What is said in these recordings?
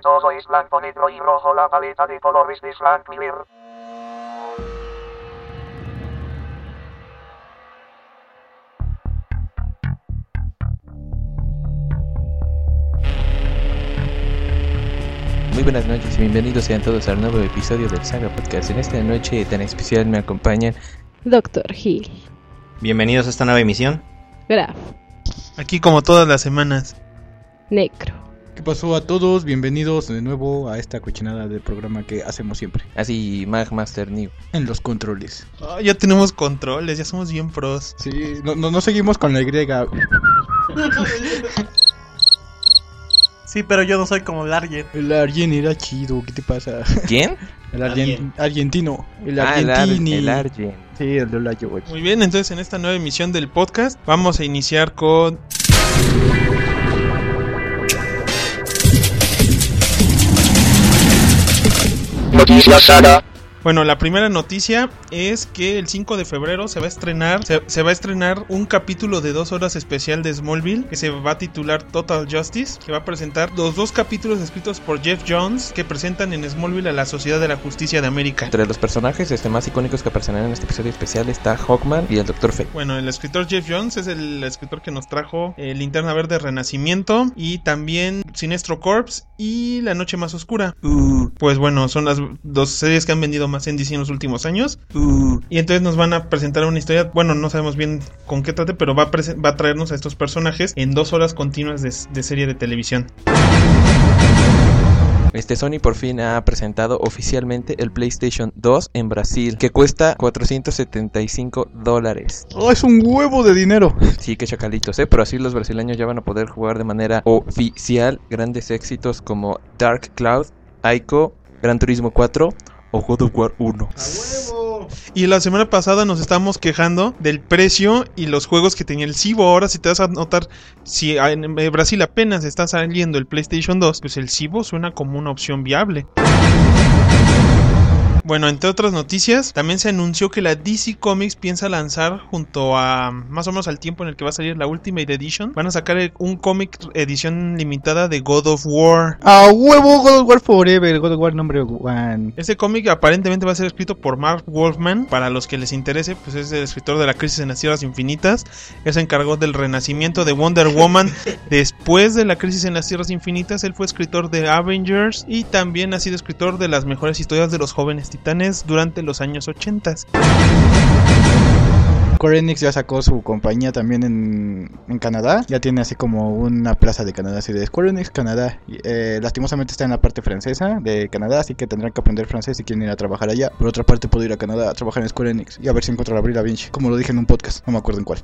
todo es blanco, negro y rojo, la paleta de colores de Frank Miller. Muy buenas noches y bienvenidos sean todos al nuevo episodio del Saga Podcast. En esta noche tan especial me acompañan Doctor Hill. Bienvenidos a esta nueva emisión. Graf. Aquí como todas las semanas. Necro. ¿Qué pasó a todos? Bienvenidos de nuevo a esta cochinada del programa que hacemos siempre. así Mag Master New. En los controles. Ah, ya tenemos controles, ya somos bien pros. Sí, no, no, no seguimos con la Y. Sí, pero yo no soy como Largen. El Argen era chido, ¿qué te pasa? ¿Quién? El argen- argentino. El Ah, el, Ar- argentini. el Argent. Sí, el de Olayo, güey. Muy bien, entonces en esta nueva emisión del podcast vamos a iniciar con... Noticias Saga. Bueno, la primera noticia es que el 5 de febrero se va a estrenar se, se va a estrenar un capítulo de dos horas especial de Smallville que se va a titular Total Justice, que va a presentar los dos capítulos escritos por Jeff Jones que presentan en Smallville a la Sociedad de la Justicia de América. Entre los personajes este, más icónicos que aparecerán en este episodio especial está Hawkman y el Dr. Fate. Bueno, el escritor Jeff Jones es el escritor que nos trajo eh, Linterna Verde Renacimiento y también Sinestro Corps y La Noche Más Oscura. Pues bueno, son las dos series que han vendido más en DC en los últimos años. Y entonces nos van a presentar una historia, bueno, no sabemos bien con qué trate, pero va a, va a traernos a estos personajes en dos horas continuas de, de serie de televisión. Este Sony por fin ha presentado oficialmente el PlayStation 2 en Brasil, que cuesta 475 dólares. Oh, es un huevo de dinero. Sí, que chacalitos, ¿eh? Pero así los brasileños ya van a poder jugar de manera oficial grandes éxitos como Dark Cloud, Ico, Gran Turismo 4 God of War 1. Y la semana pasada nos estábamos quejando del precio y los juegos que tenía el Cibo. Ahora, si te vas a notar, si en Brasil apenas está saliendo el PlayStation 2, pues el Cibo suena como una opción viable. Bueno, entre otras noticias, también se anunció que la DC Comics piensa lanzar junto a más o menos al tiempo en el que va a salir la Ultimate Edition, van a sacar un cómic edición limitada de God of War. A huevo, God of War Forever, God of War number one. Este cómic aparentemente va a ser escrito por Mark Wolfman. Para los que les interese, pues es el escritor de La Crisis en las Tierras Infinitas. Él se encargó del renacimiento de Wonder Woman después de La Crisis en las Tierras Infinitas. Él fue escritor de Avengers y también ha sido escritor de las mejores historias de los jóvenes durante los años 80. Square Enix ya sacó su compañía también en, en Canadá. Ya tiene así como una plaza de Canadá, así de Square Enix Canadá. Eh, lastimosamente está en la parte francesa de Canadá, así que tendrán que aprender francés si quieren ir a trabajar allá. Por otra parte, puedo ir a Canadá a trabajar en Square Enix y a ver si encuentro a Abril Vinci, como lo dije en un podcast, no me acuerdo en cuál.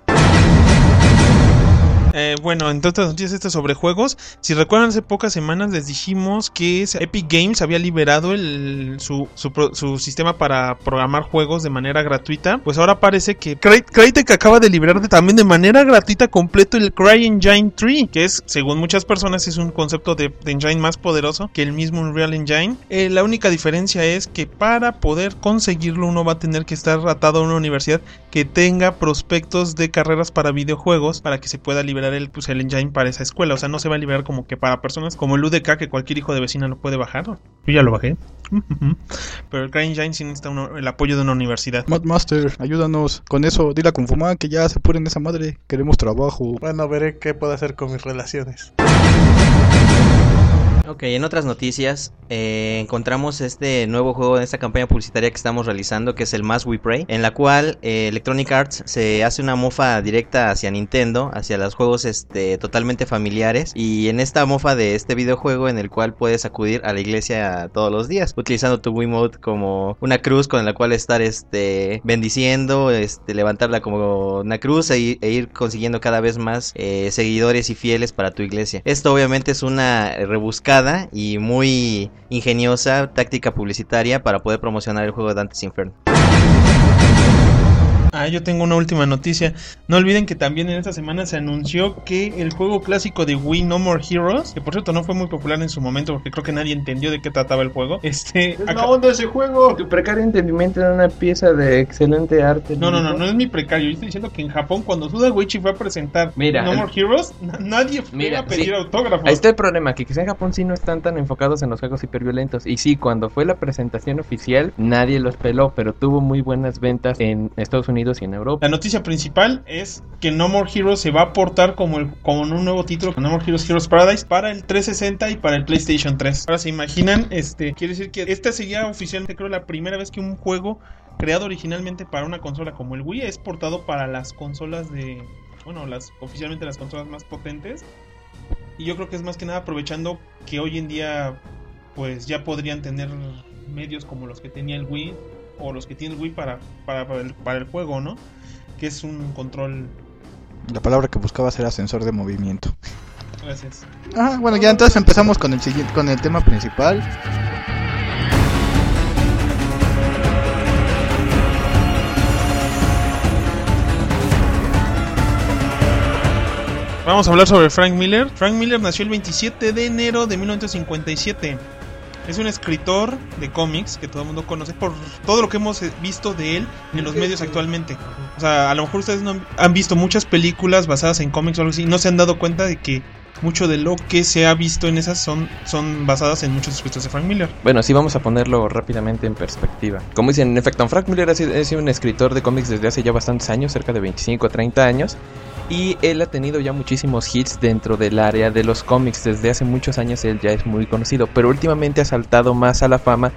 Eh, bueno, entre otras noticias estas sobre juegos, si recuerdan hace pocas semanas les dijimos que Epic Games había liberado el, su, su, sistema para programar juegos de manera gratuita. Pues ahora parece que Cry- Crytek acaba de liberar de- también de manera gratuita completo el CryEngine 3, que es, según muchas personas, es un concepto de, de engine más poderoso que el mismo Unreal Engine. Eh, la única diferencia es que para poder conseguirlo uno va a tener que estar atado a una universidad que tenga prospectos de carreras para videojuegos para que se pueda liberar el, pues, el engine para esa escuela. O sea, no se va a liberar como que para personas como el UDK que cualquier hijo de vecina lo puede bajar. Yo ya lo bajé. Pero el CryEngine sí necesita uno- el apoyo de una universidad. Madmaster, ayúdanos con eso. Dile a Confuma que ya se apuren esa madre. Queremos trabajo. Bueno, veré qué puedo hacer con mis relaciones. Ok, en otras noticias, eh, encontramos este nuevo juego en esta campaña publicitaria que estamos realizando, que es el Mass We Pray, en la cual eh, Electronic Arts se hace una mofa directa hacia Nintendo, hacia los juegos este, totalmente familiares, y en esta mofa de este videojuego en el cual puedes acudir a la iglesia todos los días, utilizando tu Wiimote como una cruz con la cual estar este, bendiciendo, este, levantarla como una cruz e, ir- e consiguiendo cada vez más eh, seguidores y fieles para tu iglesia. Esto obviamente es una rebuscada y muy ingeniosa táctica publicitaria para poder promocionar el juego de Dante's Inferno. Ah, yo tengo una última noticia. No olviden que también en esta semana se anunció que el juego clásico de Wii No More Heroes, que por cierto no fue muy popular en su momento porque creo que nadie entendió de qué trataba el juego. Este, acá- onda ese juego. Tu precario entendimiento era una pieza de excelente arte. No, no, no, no es mi precario. Yo estoy diciendo que en Japón, cuando Suda Goichi fue a presentar Mira, No el- More Heroes, na- nadie fue Mira, a pedir sí. autógrafos. Ahí está el problema, que quizá en Japón sí no están tan enfocados en los juegos hiperviolentos. Y sí, cuando fue la presentación oficial, nadie los peló, pero tuvo muy buenas ventas en Estados Unidos La noticia principal es que No More Heroes se va a portar como, el, como un nuevo título, No More Heroes Heroes Paradise, para el 360 y para el PlayStation 3. Ahora se imaginan, este, quiere decir que esta sería oficialmente creo la primera vez que un juego creado originalmente para una consola como el Wii es portado para las consolas de, bueno, las oficialmente las consolas más potentes. Y yo creo que es más que nada aprovechando que hoy en día pues ya podrían tener medios como los que tenía el Wii o los que tiene el Wii para, para, para el, para el juego, ¿no? Que es un control. La palabra que buscabas era sensor de movimiento. Gracias. Ah, bueno, ya entonces empezamos con el siguiente, con el tema principal. Vamos a hablar sobre Frank Miller. Frank Miller nació el 27 de enero de 1957. Es un escritor de cómics que todo el mundo conoce por todo lo que hemos eh, visto de él en los medios actualmente. O sea, a lo mejor ustedes no han- han visto muchas películas basadas en cómics o algo así y no se han dado cuenta de que mucho de lo que se ha visto en esas son, son basadas en muchos escritos de Frank Miller. Bueno, sí vamos a ponerlo rápidamente en perspectiva. Como dicen, en efecto, Frank Miller ha un escritor de cómics desde hace ya bastantes años, cerca de 25 o 30 años. Y él ha tenido ya muchísimos hits dentro del área de los cómics. Desde hace muchos años él ya es muy conocido. Pero últimamente ha saltado más a la fama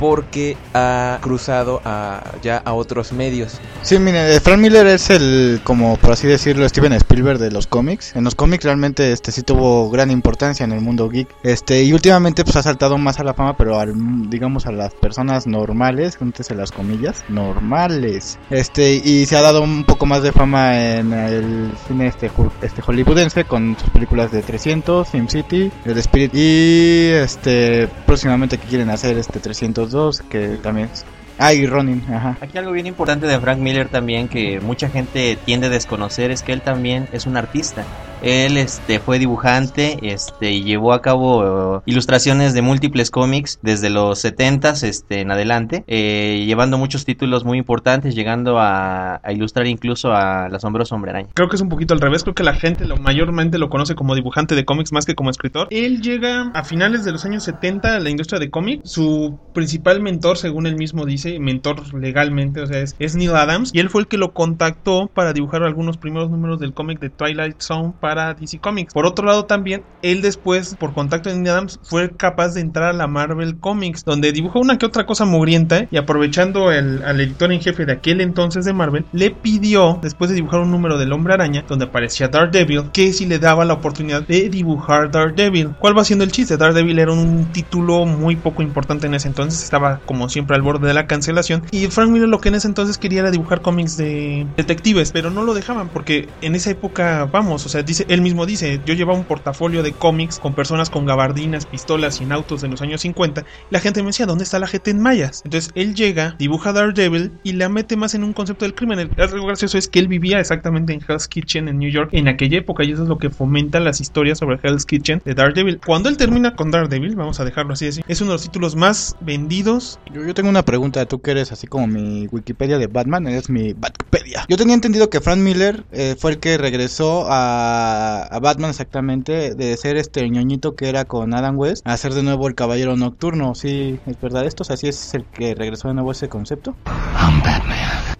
porque ha cruzado a, ya a otros medios. Sí, mire, eh, Frank Miller es el, como por así decirlo, Steven Spielberg de los cómics. En los cómics realmente este sí tuvo gran importancia en el mundo geek. Este, y últimamente pues ha saltado más a la fama, pero al, digamos a las personas normales, en las comillas, normales. Este, y se ha dado un poco más de fama en el cine este, este hollywoodense con sus películas de 300, SimCity, El Spirit y este próximamente que quieren hacer este 302 que también es- Ah, y Ronin, ajá. Aquí algo bien importante de Frank Miller también que mucha gente tiende a desconocer es que él también es un artista. Él este fue dibujante, este y llevó a cabo eh, ilustraciones de múltiples cómics desde los 70s este en adelante, eh, llevando muchos títulos muy importantes, llegando a, a ilustrar incluso a La Sombra Hombre Araña. Creo que es un poquito al revés, creo que la gente lo mayormente lo conoce como dibujante de cómics más que como escritor. Él llega a finales de los años 70 a la industria de cómics. Su principal mentor, según él mismo dice, mentor legalmente, o sea, es, Neil Adams. Y él fue el que lo contactó para dibujar algunos primeros números del cómic de Twilight Zone DC Comics. Por otro lado también, él después, por contacto de Neil Adams, fue capaz de entrar a la Marvel Comics, donde dibujó una que otra cosa mugrienta y aprovechando el, al editor en jefe de aquel entonces de Marvel, le pidió, después de dibujar un número del Hombre Araña, donde aparecía Daredevil, que si le daba la oportunidad de dibujar Daredevil. ¿Cuál va siendo el chiste? Daredevil era un título muy poco importante en ese entonces, estaba como siempre al borde de la cancelación, y Frank Miller lo que en ese entonces quería era dibujar cómics de detectives, pero no lo dejaban porque en esa época, vamos, o sea, dice, él mismo dice, yo llevaba un portafolio de cómics con personas con gabardinas, pistolas y en autos de los años 50, la gente me decía, ¿dónde está la gente en mayas? Entonces él llega, dibuja Daredevil y la mete más en un concepto del crimen. Algo gracioso es que él vivía exactamente en Hell's Kitchen en New York en aquella época y eso es lo que fomenta las historias sobre Hell's Kitchen de Daredevil. Cuando él termina con Daredevil, vamos a dejarlo así, así es uno de los títulos más vendidos. Yo, yo tengo una pregunta, tú que eres así como mi Wikipedia de Batman, eres mi Batpedia. Yo tenía entendido que Frank Miller eh, fue el que regresó a, a Batman exactamente de ser este ñoñito que era con Adam West a ser de nuevo el Caballero Nocturno. ¿Sí es verdad esto? O sea, ¿sí es el que regresó de nuevo ese concepto?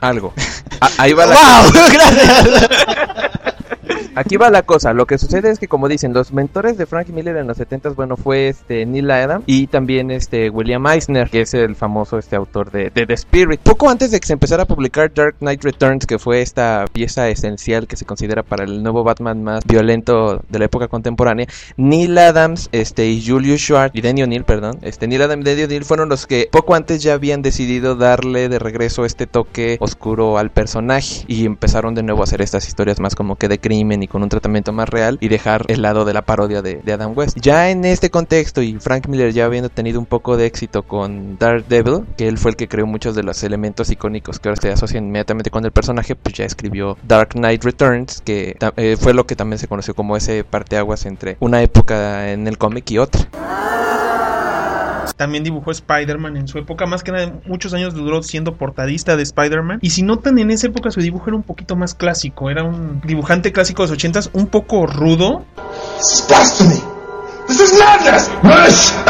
Algo. A- ahí va la ¡Gracias! Aquí va la cosa, lo que sucede es que como dicen, los mentores de Frank Miller en los 70 bueno, fue este Neil Adam y también este William Eisner, que es el famoso este autor de, The Spirit. Poco antes de que se empezara a publicar Dark Knight Returns, que fue esta pieza esencial que se considera para el nuevo Batman más violento de la época contemporánea, Neil Adams, este y Julius Schwartz y Denny O'Neill, perdón, este Neil Adams y Denny O'Neill fueron los que poco antes ya habían decidido darle de regreso este toque oscuro al personaje y empezaron de nuevo a hacer estas historias más como que de crimen y con un tratamiento más real y dejar el lado de la parodia de, Adam West. Ya en este contexto y Frank Miller ya habiendo tenido un poco de éxito con Daredevil, que él fue el que creó muchos de los elementos icónicos que ahora se asocian inmediatamente con el personaje, pues ya escribió Dark Knight Returns, que eh, fue lo que también se conoció como ese parteaguas entre una época en el cómic y otra. También dibujó Spider-Man en su época, más que nada muchos años duró siendo portadista de Spider-Man. Y si notan, en esa época su dibujo era un poquito más clásico, era un dibujante clásico de los ochentas, un poco rudo! This is! This!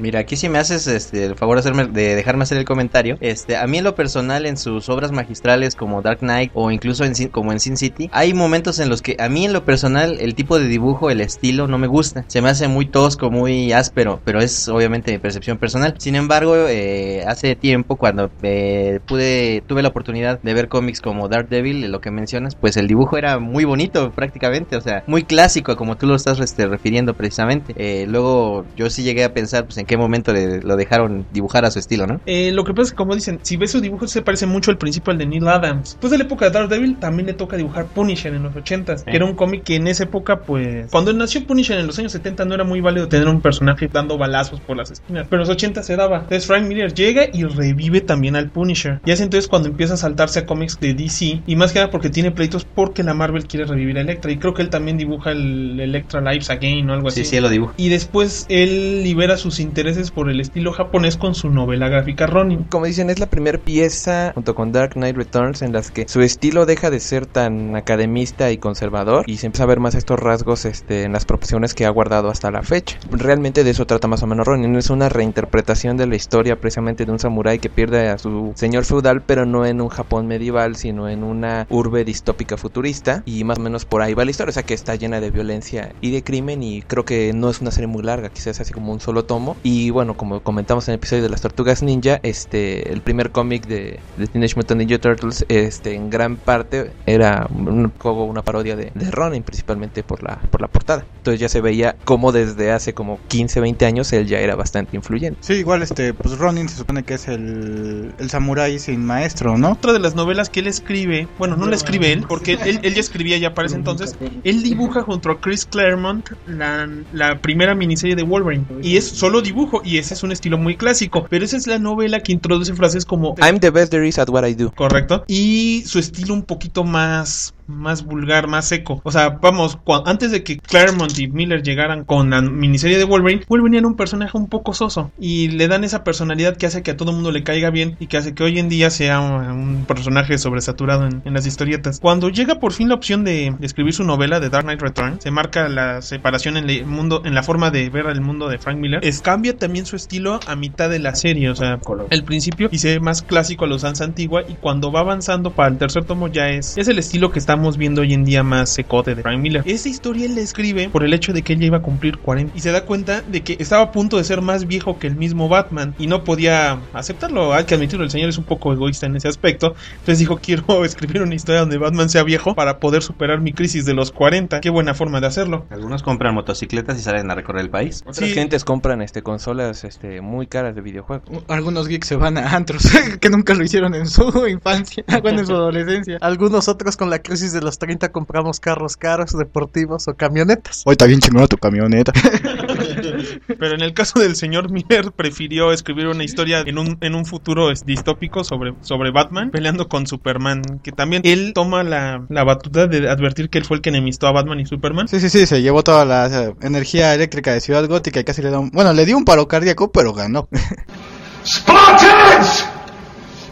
Mira, aquí si me haces este, el favor de, hacerme, de dejarme hacer el comentario. Este, a mí en lo personal, en sus obras magistrales como Dark Knight o incluso en, como en Sin City, hay momentos en los que a mí en lo personal el tipo de dibujo, el estilo no me gusta. Se me hace muy tosco, muy áspero, pero es obviamente mi percepción personal. Sin embargo, eh, hace tiempo cuando eh, pude, tuve la oportunidad de ver cómics como Daredevil, lo que mencionas, pues el dibujo era muy bonito prácticamente, o sea, muy clásico como tú lo estás este, refiriendo precisamente. Eh, luego yo sí llegué a pensar pues en qué momento le- lo dejaron dibujar a su estilo, ¿no? Eh, lo que pasa es que, como dicen, si ves su dibujo, se parece mucho al principio al de Neil Adams. Después de la época de Daredevil, también le toca dibujar Punisher en los 80s, que era un cómic que en esa época, pues. Cuando nació Punisher en los años 70, no era muy válido tener un personaje dando balazos por las esquinas. Pero en los 80 se daba. Entonces, Frank Miller llega y revive también al Punisher. Y es entonces cuando empieza a saltarse a cómics de DC. Y más que nada porque tiene pleitos porque la Marvel quiere revivir a Electra. Y creo que él también dibuja el Electra Lives Again o algo así. Sí, sí, lo dibujo. Y después él libera sus intereses por el estilo japonés con su novela gráfica Ronin. Como dicen, es la primera pieza junto con Dark Knight Returns en las que su estilo deja de ser tan academista y conservador y se empieza a ver más estos rasgos este, en las proporciones que ha guardado hasta la fecha. Realmente de eso trata más o menos Ronin, es una reinterpretación de la historia precisamente de un samurái que pierde a su señor feudal, pero no en un Japón medieval, sino en una urbe distópica futurista y más o menos por ahí va la historia, o sea que está llena de violencia y de crimen y creo que no es una serie muy larga, quizás así como un solo tomo y bueno, como comentamos en el episodio de las tortugas ninja, este el primer cómic de, de Teenage Mutant Ninja Turtles este en gran parte era un juego, una parodia de, de Ronin principalmente por la por la portada. Entonces ya se veía como desde hace como 15, 20 años él ya era bastante influyente. Sí, igual este, pues Ronin se supone que es el, el samurái sin maestro, ¿no? Otra de las novelas que él escribe, bueno, no la escribe él, porque él, él ya escribía ya para ese entonces, él dibuja junto a Chris Claremont la, la primera miniserie de Wolverine. Y es solo dibujo, y ese es un estilo muy clásico, pero esa es la novela que introduce frases como... I'm the best there is at what I do. Correcto. Y su estilo un poquito más más vulgar, más seco. O sea, vamos, antes de que Claremont y Miller llegaran con la miniserie de Wolverine, Wolverine era un personaje un poco soso y le dan esa personalidad que hace que a todo mundo le caiga bien y que hace que hoy en día sea un, personaje sobresaturado en, en las historietas. Cuando llega por fin la opción de, de escribir su novela de Dark Knight Returns, se marca la separación en el mundo, en la forma de ver el mundo de Frank Miller. Es, cambia también su estilo a mitad de la serie, o sea, el principio y se ve más clásico a los usanza antigua y cuando va avanzando para el tercer tomo ya es, es el estilo que estamos viendo hoy en día más secote de Frank Miller. Esa historia él la escribe por el hecho de que él ya iba a cumplir 40 y se da cuenta de que estaba a punto de ser más viejo que el mismo Batman y no podía aceptarlo. Hay que admitirlo, el señor es un poco egoísta en ese aspecto. Entonces dijo, quiero escribir una historia donde Batman sea viejo para poder superar mi crisis de los 40. Qué buena forma de hacerlo. Algunos compran motocicletas y salen a recorrer el país. Otras Sí. gentes compran este consolas este muy caras de videojuegos. Algunos geeks se van a antros que nunca lo hicieron en su infancia, bueno, en su adolescencia. Algunos otros con la crisis de los 30 compramos carros caros, deportivos o camionetas. Hoy está bien chingona tu camioneta. Pero en el caso del señor Miller prefirió escribir una historia en un, en un futuro distópico sobre, sobre Batman peleando con Superman. Que también él toma la, la batuta de advertir que él fue el que enemistó a Batman y Superman. Sí, sí, sí, se llevó toda la eh, energía eléctrica de Ciudad Gótica y casi le da un... Bueno, le dio un paro cardíaco, pero ganó. Spartans!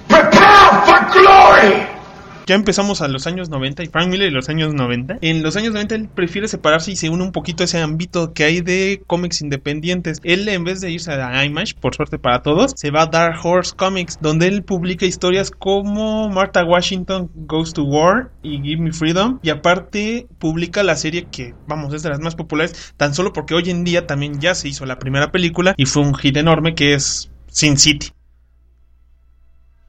Prepare for glory! Ya empezamos a los años 90 y Frank Miller y los años 90. En los años 90 él prefiere separarse y se une un poquito a ese ámbito que hay de cómics independientes. Él en vez de irse a Image, por suerte para todos, se va a Dark Horse Comics, donde él publica historias como Martha Washington Goes to War y Give Me Freedom. Y aparte publica la serie que, vamos, es de las más populares, tan solo porque hoy en día también ya se hizo la primera película y fue un hit enorme que es Sin City.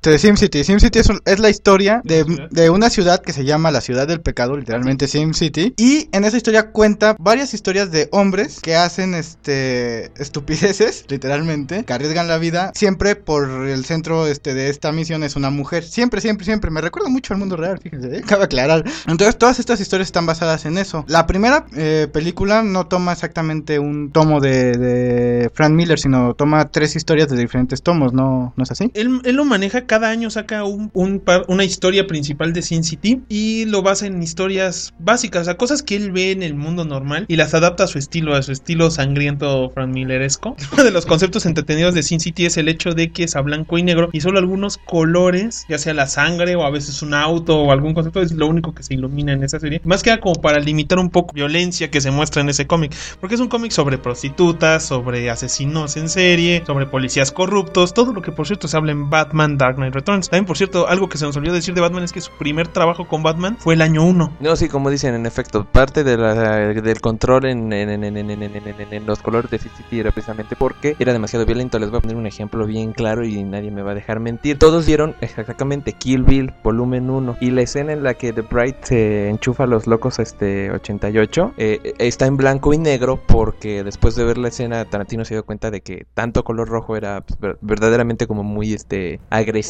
Este, SimCity. SimCity es, un- es la historia de, de una ciudad que se llama la ciudad del pecado, literalmente SimCity. Y en esa historia cuenta varias historias de hombres que hacen este estupideces, literalmente, que arriesgan la vida. Siempre por el centro este, de esta misión es una mujer. Siempre, siempre, siempre. Me recuerda mucho al mundo real, fíjense, ¿eh? cabe aclarar. Entonces, todas estas historias están basadas en eso. La primera eh, película no toma exactamente un tomo de, de Frank Miller, sino toma tres historias de diferentes tomos, ¿no, ¿no es así? Él, él lo maneja, cada año saca un, par- una historia principal de Sin City y lo basa en historias básicas, o cosas que él ve en el mundo normal y las adapta a su estilo, a su estilo sangriento Frank Milleresco. Uno de los conceptos entretenidos de Sin City es el hecho de que es a blanco y negro y solo algunos colores, ya sea la sangre o a veces un auto o algún concepto, es lo único que se ilumina en esa serie. Más que nada como para limitar un poco violencia que se muestra en ese cómic, porque es un cómic sobre prostitutas, sobre asesinos en serie, sobre policías corruptos, todo lo que por cierto se habla en Batman Dark Knight Returns. También por cierto, algo que se nos olvidó decir de Batman es que su primer trabajo con Batman fue el año 1. No, sí, como dicen, en efecto, parte del control en, en, en, en, los colores de City era precisamente porque era demasiado violento. Les voy a poner un ejemplo bien claro y nadie me va a dejar mentir. Todos vieron exactamente Kill Bill, volumen 1, y la escena en la que The Bright se enchufa a los locos este 88 eh, está en blanco y negro porque después de ver la escena Tarantino se dio cuenta de que tanto color rojo era pues, ver- verdaderamente como muy este agresivo.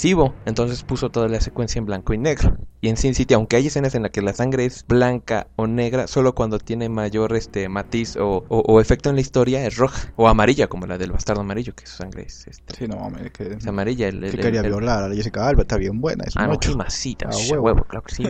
Entonces puso toda la secuencia en blanco y negro. Y en Sin City, aunque hay escenas en las que la sangre es blanca o negra, solo cuando tiene mayor este matiz o, o- o efecto en la historia es roja o amarilla, como la del bastardo amarillo, que su sangre es, este, Sí, no mames, que, es amarilla. El, el- que el- quería el- violar a la Jessica Alba, está bien buena, es Ah, no, ocho. qué masita, Ah, huevo. huevo, claro que sí.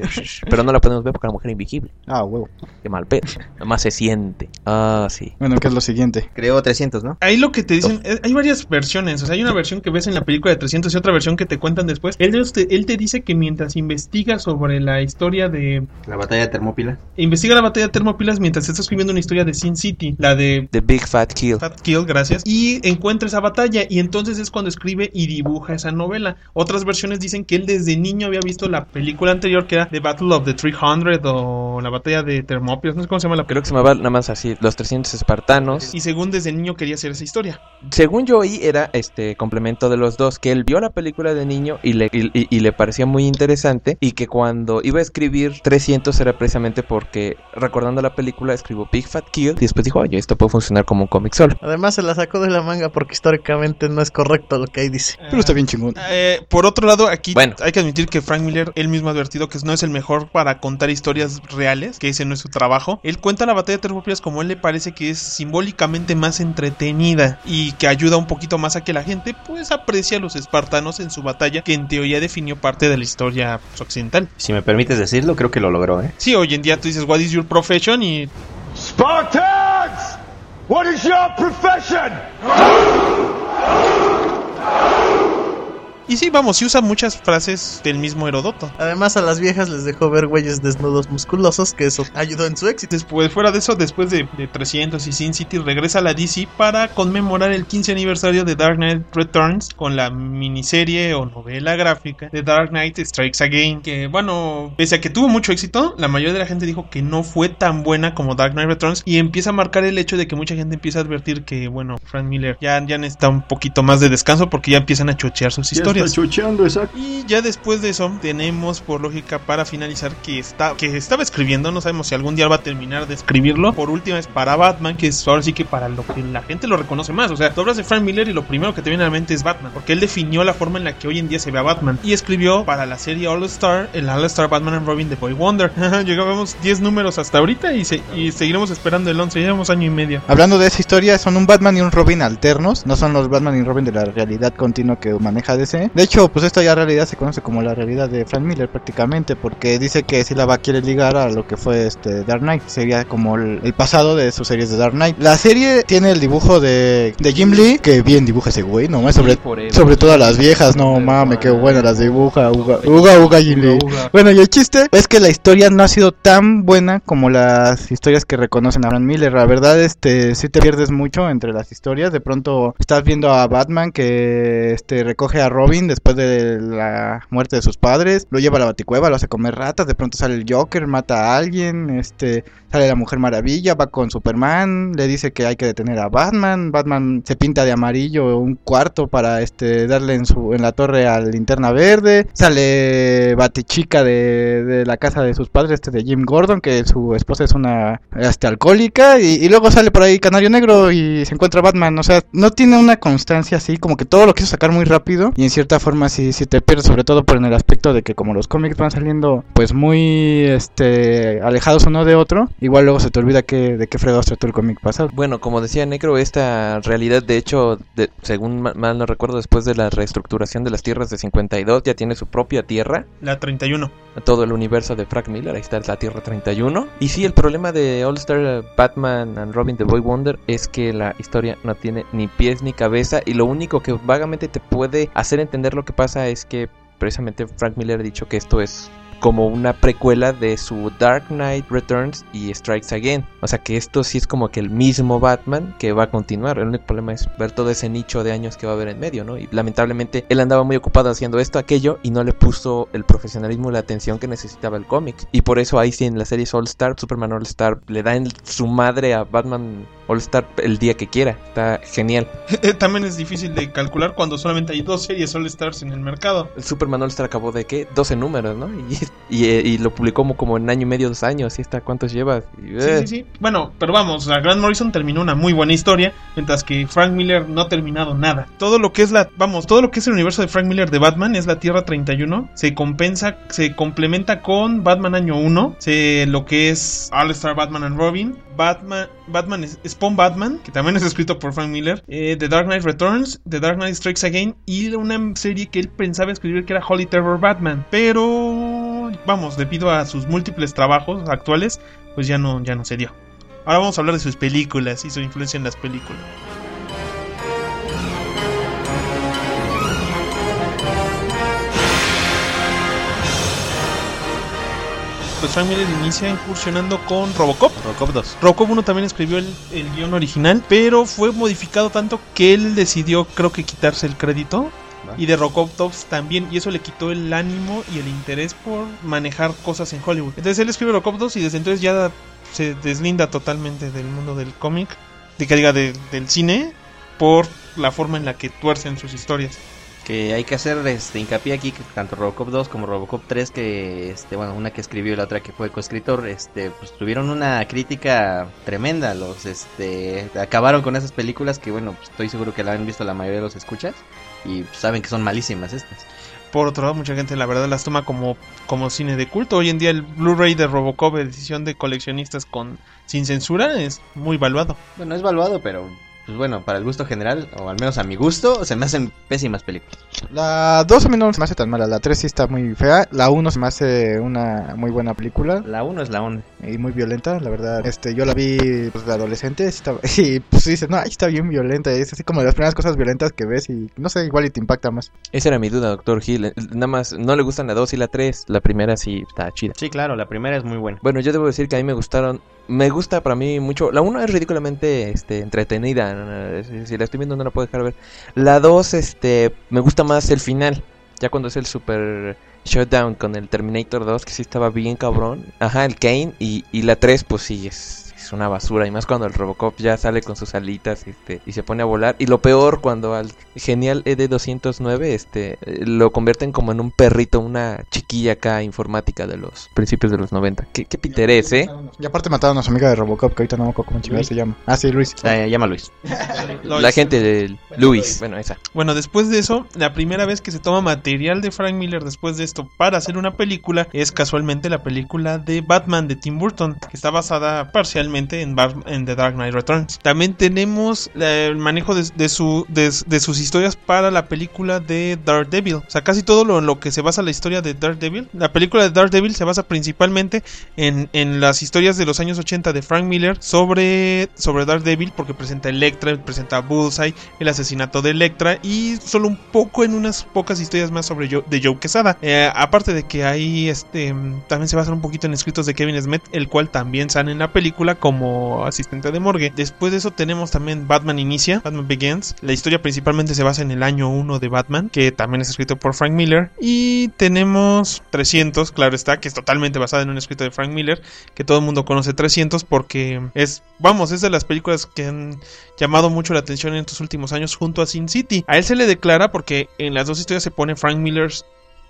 Pero no la podemos ver porque la mujer es invisible. Ah, huevo. Qué mal pedo. Nomás se siente. Ah, sí. Bueno, ¿qué es lo siguiente? Creo 300, ¿no? Ahí lo que te dicen, eh, hay varias versiones, o sea, hay una versión que ves en la película de 300 y otra versión que te cuentan después. Él te, él te dice que mientras investiga sobre la historia de... La batalla de Termópila. Investiga la batalla de Termópilas mientras está escribiendo una historia de Sin City, la de The Big Fat Kill. Fat Kill, gracias. Y encuentra esa batalla y entonces es cuando escribe y dibuja esa novela. Otras versiones dicen que él desde niño había visto la película anterior que era The Battle of the 300 o la batalla de Termópilas, no sé cómo se llama la Creo que se llamaba nada más así, los 300 espartanos. Y según desde niño quería hacer esa historia. Según yo oí, era este complemento de los dos, que él vio la película de niño y le, y, y- y le parecía muy interesante y que cuando iba a escribir 300 era precisamente porque recordando la película escribió Big Fat Kill y después dijo, oye, esto puede funcionar como un cómic solo. Además se la sacó de la manga porque históricamente no es correcto lo que ahí dice. Pero está bien chingón. Eh, por otro lado, aquí Bueno. hay que admitir que Frank Miller, él mismo ha advertido que no es el mejor para contar historias reales, que ese no es su trabajo. Él cuenta la batalla de Termópilas como él le parece que es simbólicamente más entretenida y que ayuda un poquito más a que la gente pues aprecia a los espartanos en su batalla, que en teoría definió parte de la historia pues, occidental. Si me permites decirlo, creo que lo logró, ¿eh? Sí, hoy en día tú dices, what is your profession? Y Spartans! What is your profession? Y sí, vamos, sí usa muchas frases del mismo Herodoto. Además a las viejas les dejó ver güeyes desnudos musculosos, que eso ayudó en su éxito. Después, fuera de eso, después de, de 300 y Sin City, regresa a la DC para conmemorar el 15 aniversario de Dark Knight Returns con la miniserie o novela gráfica de Dark Knight Strikes Again. Que, bueno, pese a que tuvo mucho éxito, la mayoría de la gente dijo que no fue tan buena como Dark Knight Returns y empieza a marcar el hecho de que mucha gente empieza a advertir que, bueno, Frank Miller ya, ya necesita un poquito más de descanso porque ya empiezan a chochear sus historias. Y ya después de eso, tenemos por lógica para finalizar que está que estaba escribiendo, no sabemos si algún día va a terminar de escribirlo. Por última es para Batman, que es ahora sí que para lo que la gente lo reconoce más. O sea, tú hablas de Frank Miller y lo primero que te viene a la mente es Batman, porque él definió la forma en la que hoy en día se ve a Batman. Y escribió para la serie All Star, el All Star Batman and Robin de Boy Wonder. Llegábamos 10 números hasta ahorita y, se- y seguiremos esperando el 11. Llevamos año y medio. Hablando de esa historia, son un Batman y un Robin alternos, no son los Batman y Robin de la realidad continua que maneja DC. De hecho, pues esta ya realidad se conoce como la realidad de Frank Miller prácticamente, porque dice que si la va a quiere ligar a lo que fue este Dark Knight, sería como el, el pasado de sus series de Dark Knight. La serie tiene el dibujo de, de Jim Lee, que bien dibuja ese güey, nomás sobre, sobre todas las viejas, no mames, qué buena las dibuja, uga, uga, uga Jim Lee. Bueno, y el chiste es que la historia no ha sido tan buena como las historias que reconocen a Frank Miller. La verdad, este, sí te pierdes mucho entre las historias. De pronto estás viendo a Batman que este recoge a Robin Después de la muerte de sus padres, lo lleva a la baticueva, lo hace comer ratas, de pronto sale el Joker, mata a alguien, este, sale la Mujer Maravilla, va con Superman, le dice que hay que detener a Batman, Batman se pinta de amarillo un cuarto para este darle en su en la torre a la linterna verde, sale Batichica de, de la casa de sus padres, este de Jim Gordon, que su esposa es una este, alcohólica, y, y luego sale por ahí Canario Negro y se encuentra Batman, o sea, no tiene una constancia así, como que todo lo quiso sacar muy rápido, y en cierta forma sí, sí te pierdes, sobre todo por en el aspecto de que como los cómics van saliendo pues muy este alejados uno de otro, igual luego se te olvida que, de qué fregados trató el cómic pasado. Bueno, como decía Necro, esta realidad, de hecho, de- según ma- mal no recuerdo, después de la reestructuración de las tierras de 52, ya tiene su propia tierra. La 31. Todo el universo de Frank Miller, ahí está la Tierra 31. Y sí, el problema de All Star eh, Batman and Robin the Boy Wonder es que la historia no tiene ni pies ni cabeza. Y lo único que vagamente te puede hacer entender lo que pasa es que precisamente Frank Miller ha dicho que esto es como una precuela de su Dark Knight Returns y Strikes Again. O sea que esto sí es como que el mismo Batman que va a continuar. El único problema es ver todo ese nicho de años que va a haber en medio, ¿no? Y lamentablemente él andaba muy ocupado haciendo esto, aquello y no le puso el profesionalismo y la atención que necesitaba el cómic. Y por eso ahí sí en la serie All Star, Superman All Star le da su madre a Batman All Star el día que quiera. Está genial. También es difícil de calcular cuando solamente hay dos series All Stars en el mercado. El Superman All Star acabó de qué? 12 números, ¿no? Y, y, eh, y lo publicó como, como en año y medio, dos años. ¿Y está cuántos llevas? Y, Sí, eh, sí, sí. Bueno, pero vamos, la Grant Morrison terminó una muy buena historia, mientras que Frank Miller no ha terminado nada. Todo lo que es la, vamos, todo lo que es el universo de Frank Miller de Batman es la Tierra 31, se compensa, se complementa con Batman año 1, se, lo que es All Star Batman and Robin, Batman, Batman Spawn Batman, que también es escrito por Frank Miller, eh, The Dark Knight Returns, The Dark Knight Strikes Again y una serie que él pensaba escribir que era Holy Terror Batman, pero vamos, debido a sus múltiples trabajos actuales, pues ya no, ya no se dio. Ahora vamos a hablar de sus películas y su influencia en las películas. Pues Frank Miller inicia incursionando con Robocop. Robocop 2. Robocop 1 también escribió el, el guion original, pero fue modificado tanto que él decidió, creo que, quitarse el crédito. Y de Robocop 2 también, y eso le quitó el ánimo y el interés por manejar cosas en Hollywood. Entonces él escribe Robocop 2 y desde entonces ya se deslinda totalmente del mundo del cómic, de que diga de- del cine, por la forma en la que tuercen sus historias. Que hay que hacer este hincapié aquí que tanto Robocop 2 como Robocop 3 que este bueno, una que escribió y la otra que fue coescritor, este pues tuvieron una crítica tremenda, los este acabaron con esas películas que bueno, pues, estoy seguro que la han visto la mayoría de los escuchas y pues, saben que son malísimas estas. Por otro lado, mucha gente la verdad las toma como, como cine de culto. Hoy en día el Blu-ray de Robocop, edición de coleccionistas con sin censura, es muy valuado. Bueno, es valuado, pero pues bueno, para el gusto general, o al menos a mi gusto, se me hacen pésimas películas. La 2 a mí no se me hace tan mala, la 3 sí está muy fea, la 1 se me hace una muy buena película La 1 es la 1. y muy violenta, la verdad. Este, yo la vi pues, de adolescente estaba- y pues dices, no, ahí está bien violenta, es así como de las primeras cosas violentas que ves y no sé, igual y te impacta más. Esa era mi duda, doctor Hill. Nada más, no le gustan la 2 y la 3. La primera sí está chida. Sí, claro, la primera es muy buena. Bueno, yo debo decir que a mí me gustaron. Me gusta para mí mucho. La 1 es ridículamente este, entretenida. Si la estoy viendo, no la puedo dejar ver. La 2, este, me gusta más el final. Ya cuando es el super shutdown con el Terminator 2, que sí estaba bien cabrón. Ajá, el Kane. Y, y la 3, pues sí, es, es una basura. Y más cuando el Robocop ya sale con sus alitas este, y se pone a volar. Y lo peor, cuando al genial ED209 este, lo convierten como en un perrito, una chiquilla acá informática de los principios de los 90. ¿Qué, qué piterés, eh? Y aparte mataron a su amiga de Robocop, que ahorita no me acuerdo cómo chingada se llama. Ah, sí, Luis. Eh, llama Luis. La gente de Luis. Bueno, esa. Bueno, después de eso, la primera vez que se toma material de Frank Miller después de esto para hacer una película es casualmente la película de Batman de Tim Burton, que está basada parcialmente en, The Dark Knight Returns. También tenemos eh, el manejo de, su, de, sus historias para la película de Daredevil. O sea, casi todo lo lo que se basa la historia de Daredevil. La película de Daredevil se basa principalmente en, en las historias de los años 80 de Frank Miller sobre, sobre Daredevil, porque presenta Electra, presenta Bullseye, el asesinato de Electra y solo un poco en unas pocas historias más sobre Joe, de Quesada. Eh, aparte de que ahí este, también se basa un poquito en escritos de Kevin Smith, el cual también sale en la película como asistente de morgue. Después de eso tenemos también Batman Inicia, Batman Begins. La historia principalmente se basa en el año 1 de Batman, que también es escrito por Frank Miller. Y tenemos 300, claro está, que es totalmente basada en un escrito de Frank Miller, que todo el mundo conoce 300 porque es, vamos, es de las películas que han llamado mucho la atención en estos últimos años junto a Sin City. A él se le declara porque en las dos historias se pone Frank Miller's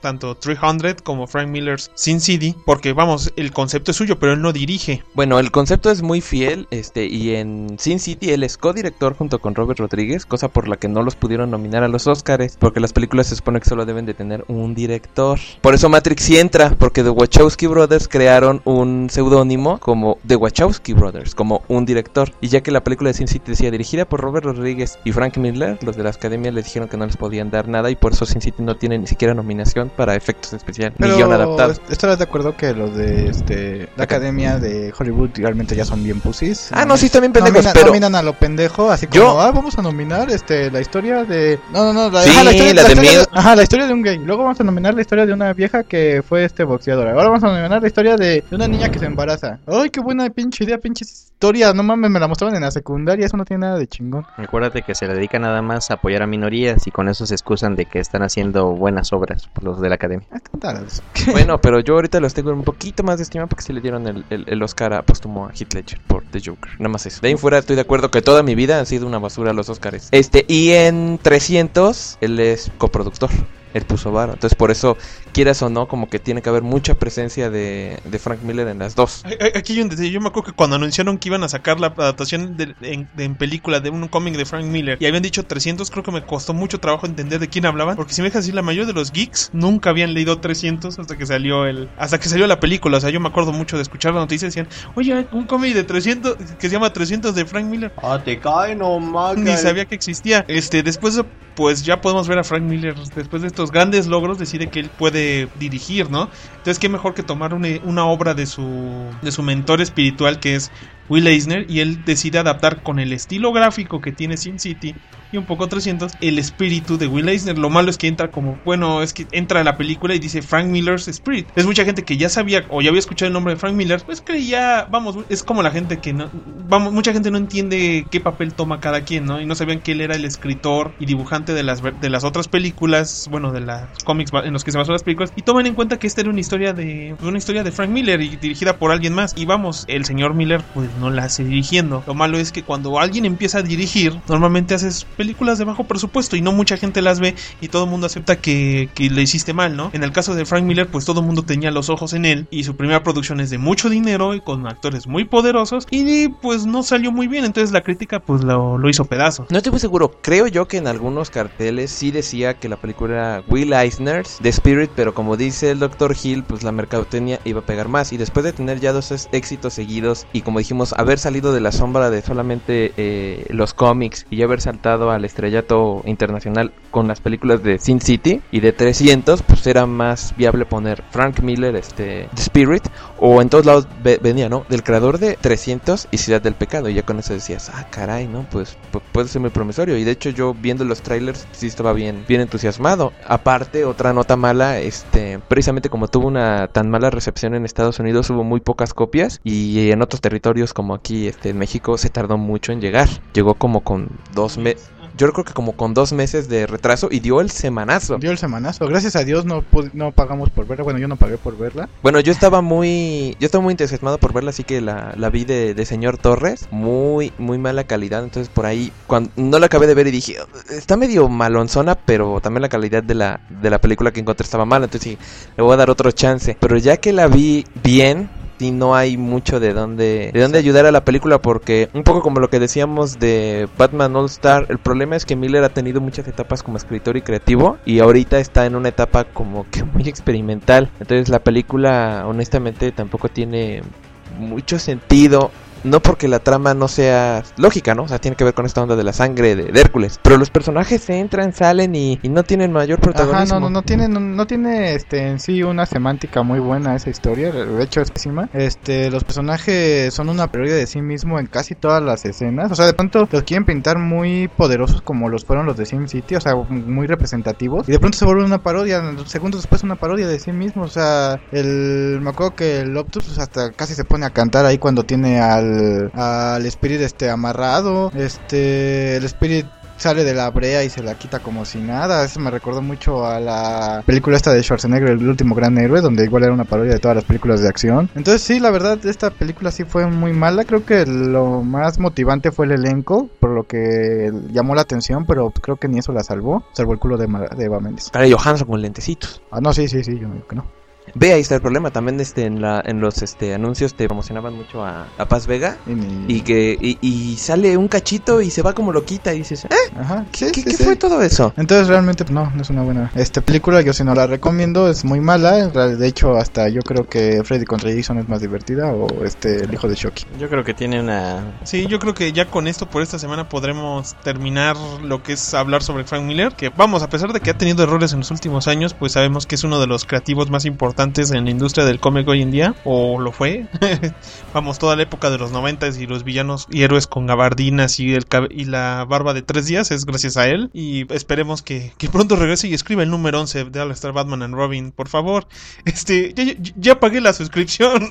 tanto 300 como Frank Miller's Sin City, porque vamos, el concepto es suyo, pero él no dirige. Bueno, el concepto es muy fiel, este, y en Sin City él es co-director junto con Robert Rodríguez, cosa por la que no los pudieron nominar a los Oscars, porque las películas se supone que solo deben de tener un director. Por eso Matrix sí entra, porque The Wachowski Brothers crearon un seudónimo como The Wachowski Brothers, como un director. Y ya que la película de Sin City decía dirigida por Robert Rodríguez y Frank Miller, los de la academia le dijeron que no les podían dar nada y por eso Sin City no tiene ni siquiera nominación para efectos especiales, ni guion adaptado. ¿Estarás de acuerdo que los de este, la academia de Hollywood realmente ya son bien pusis? Ah, no, sí, bien pendejos, Nominan, pero- nominan a lo pendejo, así como, Yo- ah, vamos a nominar este, la historia de... No, no, no, la, Sí, ajá, la historia, la de historia Mil- Ajá, la historia de un gay. Luego vamos a nominar la historia de una vieja que fue este boxeadora. Ahora vamos a nominar la historia de, de una niña que se embaraza. Ay, qué buena pinche idea, pinche historia. No mames, me la mostraban en la secundaria, eso no tiene nada de chingón. Acuérdate que se le dedica nada más a apoyar a minorías y con eso se excusan de que están haciendo buenas obras por los de la academia. Ah. Bueno, pero yo ahorita los tengo un poquito más de estima porque sí le dieron el, el, el Oscar a póstumo a Heath Ledger por The Joker. Nada más eso. De ahí en fuera estoy de acuerdo que toda mi vida han sido una basura los Oscars. Este, y en 300 él es coproductor. Él puso varo. Entonces por eso, quieras o no, como que tiene que haber mucha presencia de, de Frank Miller en las dos. Aquí hay un detalle. Yo me acuerdo que cuando anunciaron que iban a sacar la adaptación de- en, de- en película de un cómic de Frank Miller y habían dicho 300, creo que me costó mucho trabajo entender de quién hablaban. Porque si me dejas decir, la mayoría de los geeks nunca habían leído 300 hasta que salió el hasta que salió la película. O sea, yo me acuerdo mucho de escuchar la noticia y decían, oye, un cómic de 300 que se llama 300 de Frank Miller. Ah, te cae nomás. Ni sabía que existía. Este, después, pues ya podemos ver a Frank Miller, después de estos grandes logros, decide que él puede dirigir, ¿no? Entonces, qué mejor que tomar una, una obra de su, de su mentor espiritual, que es Will Eisner, y él decide adaptar con el estilo gráfico que tiene Sin City y un poco 300, el espíritu de Will Eisner. Lo malo es que entra como, bueno, es que entra a la película y dice Frank Miller's Spirit. Es mucha gente que ya sabía o ya había escuchado el nombre de Frank Miller, pues creía, vamos, es como la gente que no, vamos, mucha gente no entiende qué papel toma cada quien, ¿no? Y no sabían que él era el escritor y dibujante de las, de las otras películas, bueno, de las cómics en los que se basan las películas, y toman en cuenta que esta era una historia de, una historia de Frank Miller y dirigida por alguien más. Y vamos, el señor Miller, pues no la hace dirigiendo. Lo malo es que cuando alguien empieza a dirigir, normalmente haces películas de bajo presupuesto y no mucha gente las ve y todo el mundo acepta que, que le hiciste mal, ¿no? En el caso de Frank Miller, pues todo el mundo tenía los ojos en él y su primera producción es de mucho dinero y con actores muy poderosos y pues no salió muy bien, entonces la crítica pues lo, lo hizo pedazo. No estoy muy seguro, creo yo que en algunos carteles sí decía que la película era Will Eisner's The Spirit, pero como dice el Dr. Hill, pues la mercadotecnia iba a pegar más. Y después de tener ya dos éxitos seguidos y como dijimos, haber salido de la sombra de solamente eh, los cómics y haber saltado al estrellato internacional con las películas de Sin City y de 300, pues era más viable poner Frank Miller, este, The Spirit, o en todos lados ve- venía, ¿no? Del creador de 300 y Ciudad del Pecado. Y ya con eso decías, ah, caray, ¿no? Pues pu- puede ser muy promisorio. Y de hecho yo viendo los trailers sí estaba bien, bien entusiasmado. Aparte, otra nota mala, este, precisamente como tuvo una tan mala recepción en Estados Unidos, hubo muy pocas copias. Y en otros territorios como aquí, este, en México, se tardó mucho en llegar. Llegó como con dos meses. Yo creo que como con dos meses de retraso y dio el semanazo. Dio el semanazo. Gracias a Dios no, no pagamos por verla. Bueno, yo no pagué por verla. Bueno, yo estaba muy, yo estaba muy entusiasmado por verla, así que la, la vi de, de señor Torres, muy, muy mala calidad, entonces por ahí, cuando no la acabé de ver y dije, está medio malonzona, pero también la calidad de la, de la película que encontré estaba mala, entonces dije, le voy a dar otro chance, pero ya que la vi bien, sí no hay mucho de dónde, de dónde ayudar a la película porque un poco como lo que decíamos de Batman All Star, el problema es que Miller ha tenido muchas etapas como escritor y creativo y ahorita está en una etapa como que muy experimental. Entonces la película honestamente tampoco tiene mucho sentido. No porque la trama no sea lógica, ¿no? O sea, tiene que ver con esta onda de la sangre de, de Hércules. Pero los personajes entran, salen y, y no tienen mayor protagonismo. Ajá, no, no, no tiene, no, no tiene este, en sí una semántica muy buena esa historia, de hecho es pésima. Este, los personajes son una parodia de sí mismo en casi todas las escenas, o sea, de pronto los quieren pintar muy poderosos como los fueron los de Sim City, o sea, muy representativos, y de pronto se vuelve una parodia, segundos después una parodia de sí mismo, o sea, el, me acuerdo que el Optus pues, hasta casi se pone a cantar ahí cuando tiene al al, al Spirit este amarrado. Este, el Spirit sale de la brea y se la quita como si nada. Eso me recordó mucho a la película esta de Schwarzenegger, El último gran héroe, donde igual era una parodia de todas las películas de acción. Entonces sí, la verdad, esta película sí fue muy mala. Creo que lo más motivante fue el elenco, por lo que llamó la atención, pero creo que ni eso la salvó, salvo el culo de, Ma- de Eva Méndez. Cara Johansson con lentecitos. Ah, no, sí, sí, sí, yo digo que no. Ve, ahí está el problema. También este, en, la, en los este, anuncios te promocionaban mucho a, a Paz Vega. Y ni- Y que y, y sale un cachito y se va como loquita y dices, ¿eh? Ajá, sí, ¿Qué, sí, qué sí. fue todo eso? Entonces realmente pues, no, no es una buena esta película, yo sí no la recomiendo, es muy mala, de hecho hasta yo creo que Freddy contra Jason es más divertida o este el hijo de Shocky. Yo creo que tiene una... Sí, yo creo que ya con esto por esta semana podremos terminar lo que es hablar sobre Frank Miller, que vamos, a pesar de que ha tenido errores en los últimos años, pues sabemos que es uno de los creativos más importantes en la industria del cómic hoy en día, o lo fue. vamos, toda la época de los noventas y los villanos y héroes con gabardinas y, el, y la barba de tres días es gracias a él. Y esperemos que, que pronto regrese y escriba el número 11 de All Star Batman and Robin, por favor. Este, ya, ya- ya pagué la suscripción.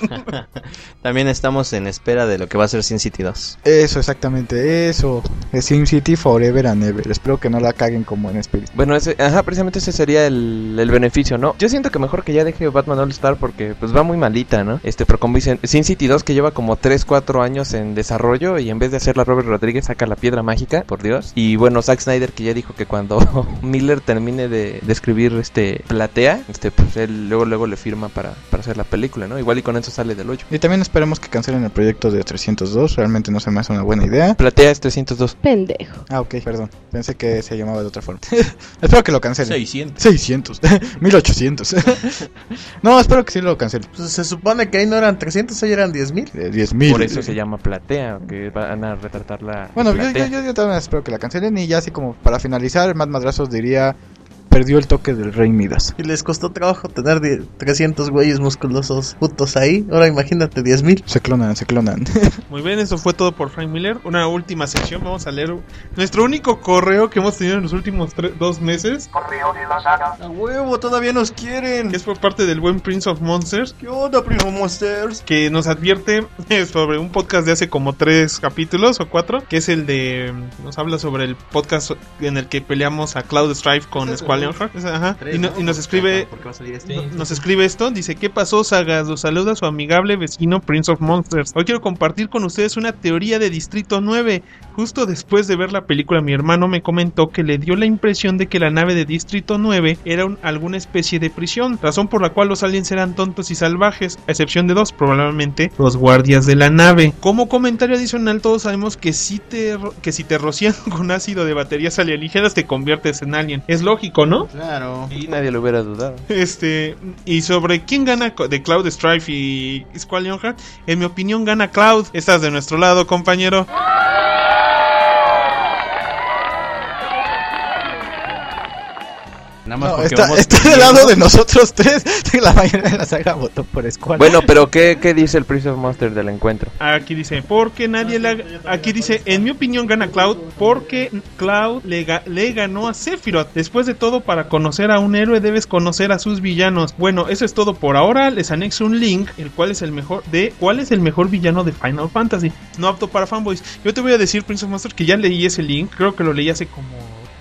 También estamos en espera de lo que va a ser Sin City 2. Eso, exactamente, eso, es SimCity Forever and Ever, espero que no la caguen como en Spirit. Bueno, ese, ajá, precisamente ese sería el, el beneficio, ¿no? Yo siento que mejor que ya deje Batman All Star porque pues va muy malita, ¿no? Este, pero como dicen, Sin City 2 que lleva como 3, 4 años en desarrollo y en vez de hacerla Robert Rodríguez saca la piedra mágica, por Dios. Y bueno, Zack Snyder que ya dijo que cuando Miller termine de, de escribir este Platea, este, pues él luego luego le firma para, para hacer la película, ¿no? Igual y con eso sale del hoyo. Y también esperemos que cancelen el proyecto de 302, realmente no se me hace una buena idea. Platea es 302. Pendejo. Ah, ok, perdón, pensé que se llamaba de otra forma. espero que lo cancelen. 600. 600, 1800. No, espero que sí lo cancelen. Pues se supone que ahí no eran 300, ahí eran 10 mil. Eh, 10 mil. Por eso se llama Platea, que van a retratar la Bueno, yo, platea. yo, yo, yo también espero que la cancelen y ya así como para finalizar, Matt Madrazos diría, perdió el toque del Rey Midas. Y les costó trabajo tener die- 300 güeyes musculosos putos ahí. Ahora imagínate 10 mil. Se clonan, se clonan. Muy bien, eso fue todo por Frank Miller. Una última sección, vamos a leer nuestro único correo que hemos tenido en los últimos dos meses, Correo de la saga. A huevo, todavía nos quieren. que es por parte del buen Prince of Monsters, ¿Qué onda, primo Monsters? que nos advierte sobre un podcast de hace como tres capítulos o cuatro, que es el de... Nos habla sobre el podcast en el que peleamos a Cloud Strife con Squall Ajá. Y, no- y nos escribe... ¿Por qué va a salir este? Nos escribe esto, dice, ¿qué pasó, sagas? Los saluda su amigable vecino Prince of Monsters. Hoy quiero compartir con ustedes una teoría de Distrito 9. Justo después de ver la película, mi hermano me comentó que le dio la impresión de que la nave de Distrito 9 era un- alguna especie de prisión, razón por la cual los aliens eran tontos y salvajes, a excepción de dos, probablemente los guardias de la nave. Como comentario adicional, todos sabemos que si te, que si te rocian con ácido de baterías alienígenas te conviertes en alien. Es lógico, ¿no? Claro. Y nadie lo hubiera dudado. Este, y sobre quién gana de Cloud Strife y Squall en mi opinión gana Cloud. Estás de nuestro lado, compañero. Nada más No, porque está, vamos está del lado de nosotros tres. La mayoría de la saga votó por Squall. Bueno, pero ¿qué, qué dice el Prince of Monster del encuentro? Aquí dice, porque nadie la... Aquí dice, en mi opinión gana Cloud porque Cloud le, ga- le ganó a Sephiroth. Después de todo, para conocer a un héroe debes conocer a sus villanos. Bueno, eso es todo por ahora. Les anexo un link, el cual es el mejor de cuál es el mejor villano de Final Fantasy. No apto para fanboys. Yo te voy a decir, Prince of Monster, que ya leí ese link. Creo que lo leí hace como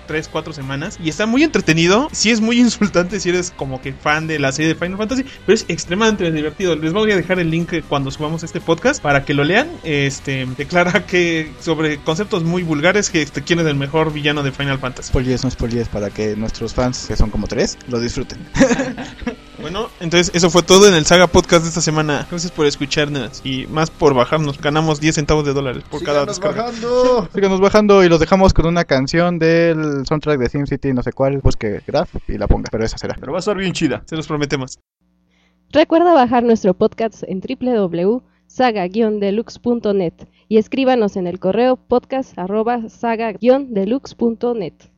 3, 4 semanas. Y está muy entretenido. Sí es muy insultante si eres como que fan de la serie de Final Fantasy. Pero es extremadamente divertido. Les voy a dejar el link cuando subamos este podcast para que lo lean. Este declara que sobre conceptos muy vulgares que este, quién es el mejor villano de Final Fantasy. No spoilies, para que nuestros fans, que son como tres, lo disfruten. Bueno, entonces eso fue todo en el Saga Podcast de esta semana. Gracias por escucharnos y más por bajarnos. Ganamos 10 centavos de dólares por cada descarga. bajando. Síganos bajando y los dejamos con una canción del soundtrack de SimCity, no sé cuál. Busque Graph y la ponga, pero esa será. Pero va a estar bien chida. Se los prometemos. Recuerda bajar nuestro podcast en www.saga-deluxe.net y escríbanos en el correo podcast@saga-deluxe.net. How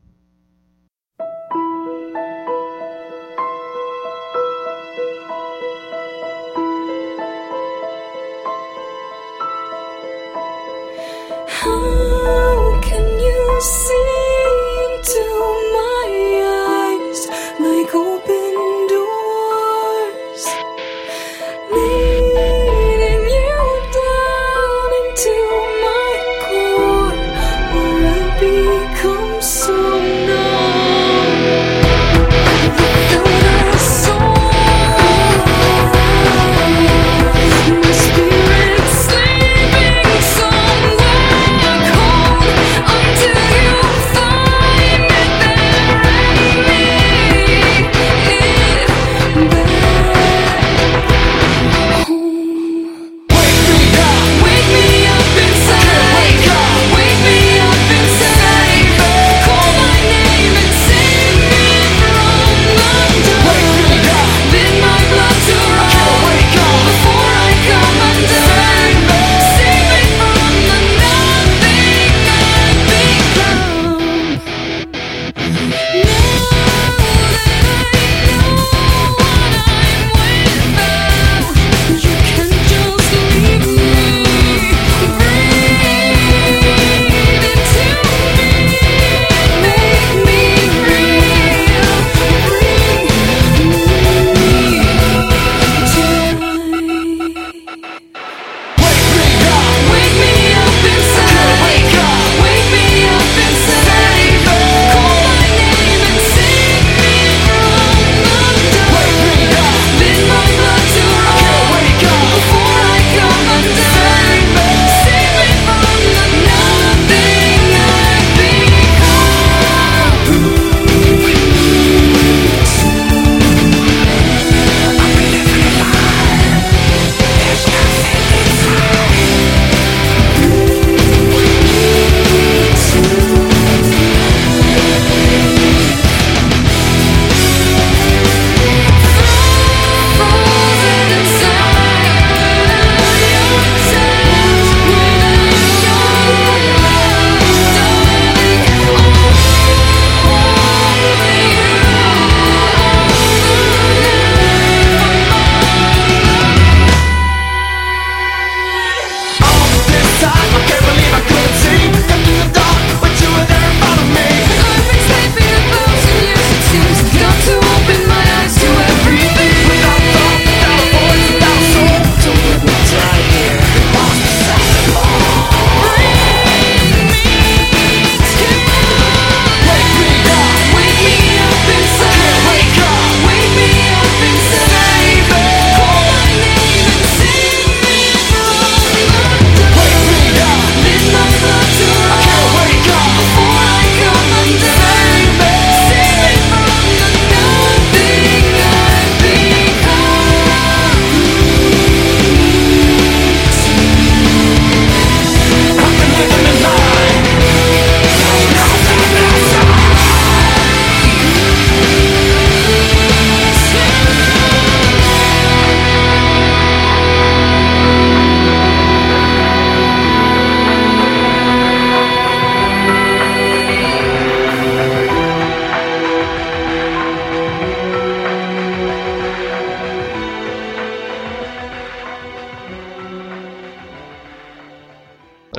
see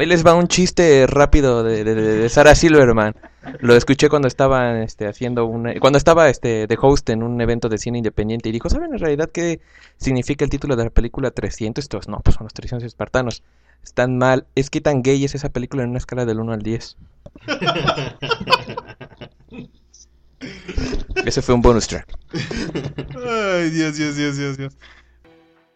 les va un chiste rápido de, de, de- Sarah Silverman. Lo escuché cuando estaba este, haciendo una, cuando estaba este, de host en un evento de cine independiente y dijo, ¿saben en realidad qué significa el título de la película 300? Y todos, no, pues son los 300 espartanos. Están mal. Es que tan gay es esa película en una escala del 1 al 10. Ese fue un bonus track. Ay, Dios, Dios, Dios, Dios, Dios.